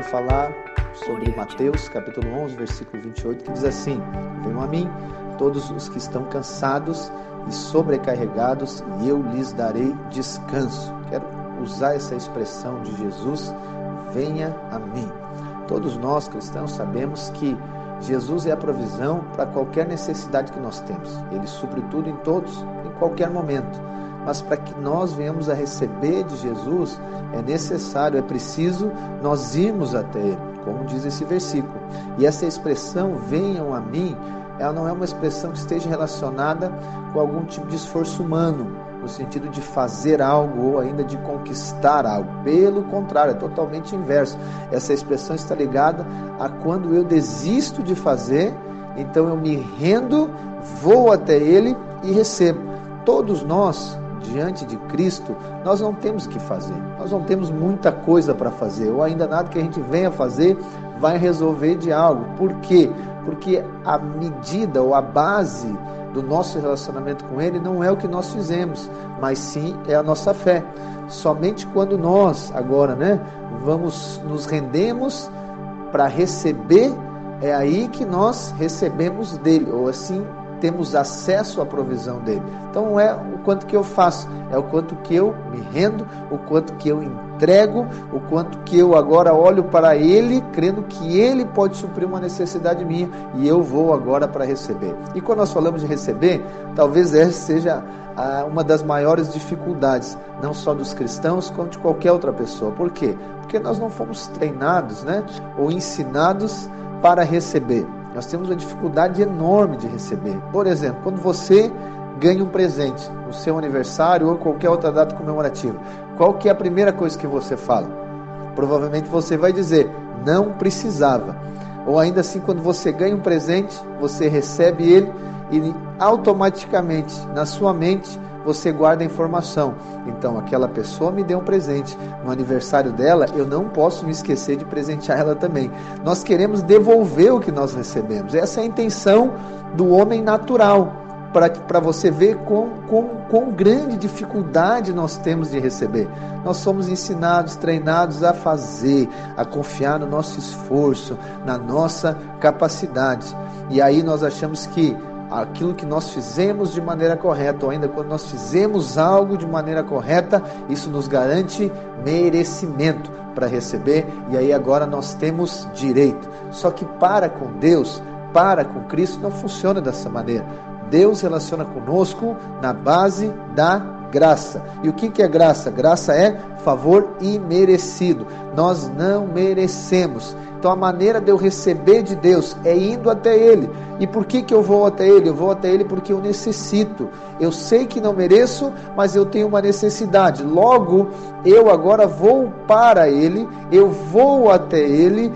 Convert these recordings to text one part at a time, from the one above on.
quero falar sobre Mateus, capítulo 11, versículo 28, que diz assim: Venham a mim todos os que estão cansados e sobrecarregados, e eu lhes darei descanso. Quero usar essa expressão de Jesus, venha a mim. Todos nós cristãos sabemos que Jesus é a provisão para qualquer necessidade que nós temos. Ele supre tudo em todos, em qualquer momento. Mas para que nós venhamos a receber de Jesus, é necessário, é preciso nós irmos até Ele, como diz esse versículo. E essa expressão, venham a mim, ela não é uma expressão que esteja relacionada com algum tipo de esforço humano, no sentido de fazer algo ou ainda de conquistar algo. Pelo contrário, é totalmente inverso. Essa expressão está ligada a quando eu desisto de fazer, então eu me rendo, vou até Ele e recebo. Todos nós, diante de Cristo, nós não temos que fazer, nós não temos muita coisa para fazer, ou ainda nada que a gente venha fazer vai resolver de algo. Por quê? Porque a medida ou a base do nosso relacionamento com Ele não é o que nós fizemos, mas sim é a nossa fé. Somente quando nós, agora, né, vamos nos rendemos para receber, é aí que nós recebemos dele, ou assim temos acesso à provisão dele. Então não é o quanto que eu faço, é o quanto que eu me rendo, o quanto que eu entrego, o quanto que eu agora olho para ele, crendo que ele pode suprir uma necessidade minha e eu vou agora para receber. E quando nós falamos de receber, talvez essa seja uma das maiores dificuldades, não só dos cristãos, como de qualquer outra pessoa. Por quê? Porque nós não fomos treinados, né, ou ensinados para receber. Nós temos uma dificuldade enorme de receber. Por exemplo, quando você ganha um presente no seu aniversário ou qualquer outra data comemorativa, qual que é a primeira coisa que você fala? Provavelmente você vai dizer: "Não precisava". Ou ainda assim, quando você ganha um presente, você recebe ele e automaticamente na sua mente você guarda a informação. Então, aquela pessoa me deu um presente. No aniversário dela, eu não posso me esquecer de presentear ela também. Nós queremos devolver o que nós recebemos. Essa é a intenção do homem natural. Para você ver quão, quão, quão grande dificuldade nós temos de receber. Nós somos ensinados, treinados a fazer, a confiar no nosso esforço, na nossa capacidade. E aí nós achamos que aquilo que nós fizemos de maneira correta, ou ainda quando nós fizemos algo de maneira correta, isso nos garante merecimento para receber, e aí agora nós temos direito. Só que para com Deus, para com Cristo, não funciona dessa maneira. Deus relaciona conosco na base da graça. E o que é graça? Graça é favor imerecido. Nós não merecemos. Então a maneira de eu receber de Deus é indo até Ele. E por que, que eu vou até Ele? Eu vou até Ele porque eu necessito. Eu sei que não mereço, mas eu tenho uma necessidade. Logo, eu agora vou para Ele, eu vou até Ele,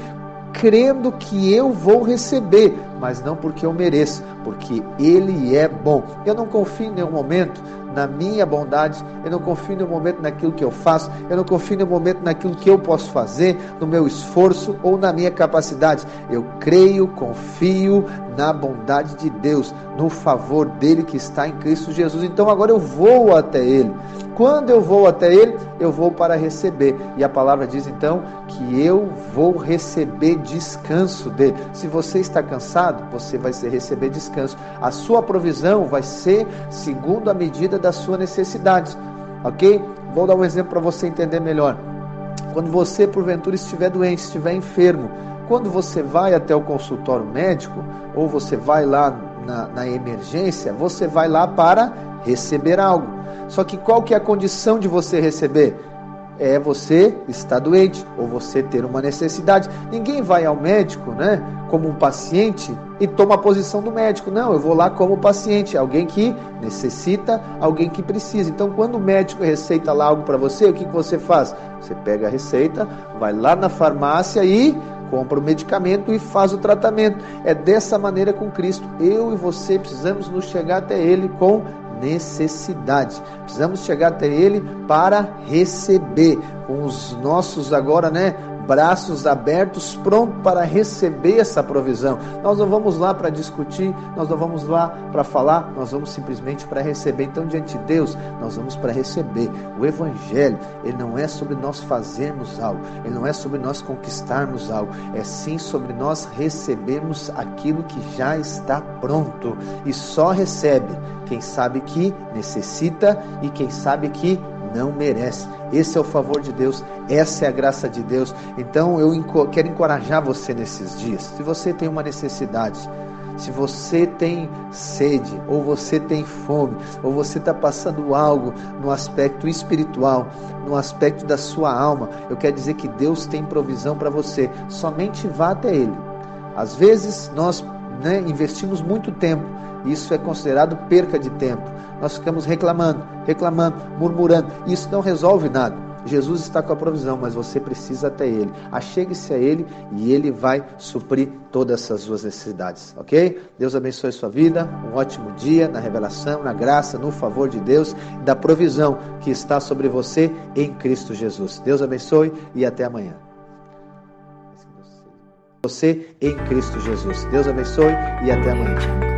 crendo que eu vou receber, mas não porque eu mereço, porque Ele é bom. Eu não confio em nenhum momento na minha bondade, eu não confio no momento naquilo que eu faço, eu não confio no momento naquilo que eu posso fazer, no meu esforço ou na minha capacidade. Eu creio, confio na bondade de Deus, no favor dele que está em Cristo Jesus. Então agora eu vou até ele. Quando eu vou até ele, eu vou para receber. E a palavra diz então que eu vou receber descanso dele. Se você está cansado, você vai receber descanso. A sua provisão vai ser segundo a medida da sua necessidade. Ok? Vou dar um exemplo para você entender melhor. Quando você, porventura, estiver doente, estiver enfermo, quando você vai até o consultório médico, ou você vai lá na, na emergência, você vai lá para receber algo. Só que qual que é a condição de você receber? é você estar doente ou você ter uma necessidade. Ninguém vai ao médico, né, como um paciente e toma a posição do médico. Não, eu vou lá como paciente, alguém que necessita, alguém que precisa. Então, quando o médico receita lá algo para você, o que, que você faz? Você pega a receita, vai lá na farmácia e compra o medicamento e faz o tratamento. É dessa maneira com Cristo. Eu e você precisamos nos chegar até Ele com necessidade. Precisamos chegar até Ele para receber com os nossos agora, né, braços abertos, pronto para receber essa provisão. Nós não vamos lá para discutir, nós não vamos lá para falar, nós vamos simplesmente para receber. Então, diante de Deus, nós vamos para receber. O Evangelho, ele não é sobre nós fazermos algo, ele não é sobre nós conquistarmos algo, é sim sobre nós recebermos aquilo que já está pronto. E só recebe quem sabe que necessita e quem sabe que não merece. Esse é o favor de Deus, essa é a graça de Deus. Então eu quero encorajar você nesses dias. Se você tem uma necessidade, se você tem sede, ou você tem fome, ou você está passando algo no aspecto espiritual, no aspecto da sua alma, eu quero dizer que Deus tem provisão para você. Somente vá até Ele. Às vezes nós né, investimos muito tempo isso é considerado perca de tempo. Nós ficamos reclamando, reclamando, murmurando. Isso não resolve nada. Jesus está com a provisão, mas você precisa até Ele. Achegue-se a Ele e Ele vai suprir todas essas suas necessidades, ok? Deus abençoe sua vida, um ótimo dia na revelação, na graça, no favor de Deus e da provisão que está sobre você em Cristo Jesus. Deus abençoe e até amanhã. Você em Cristo Jesus. Deus abençoe e até amanhã.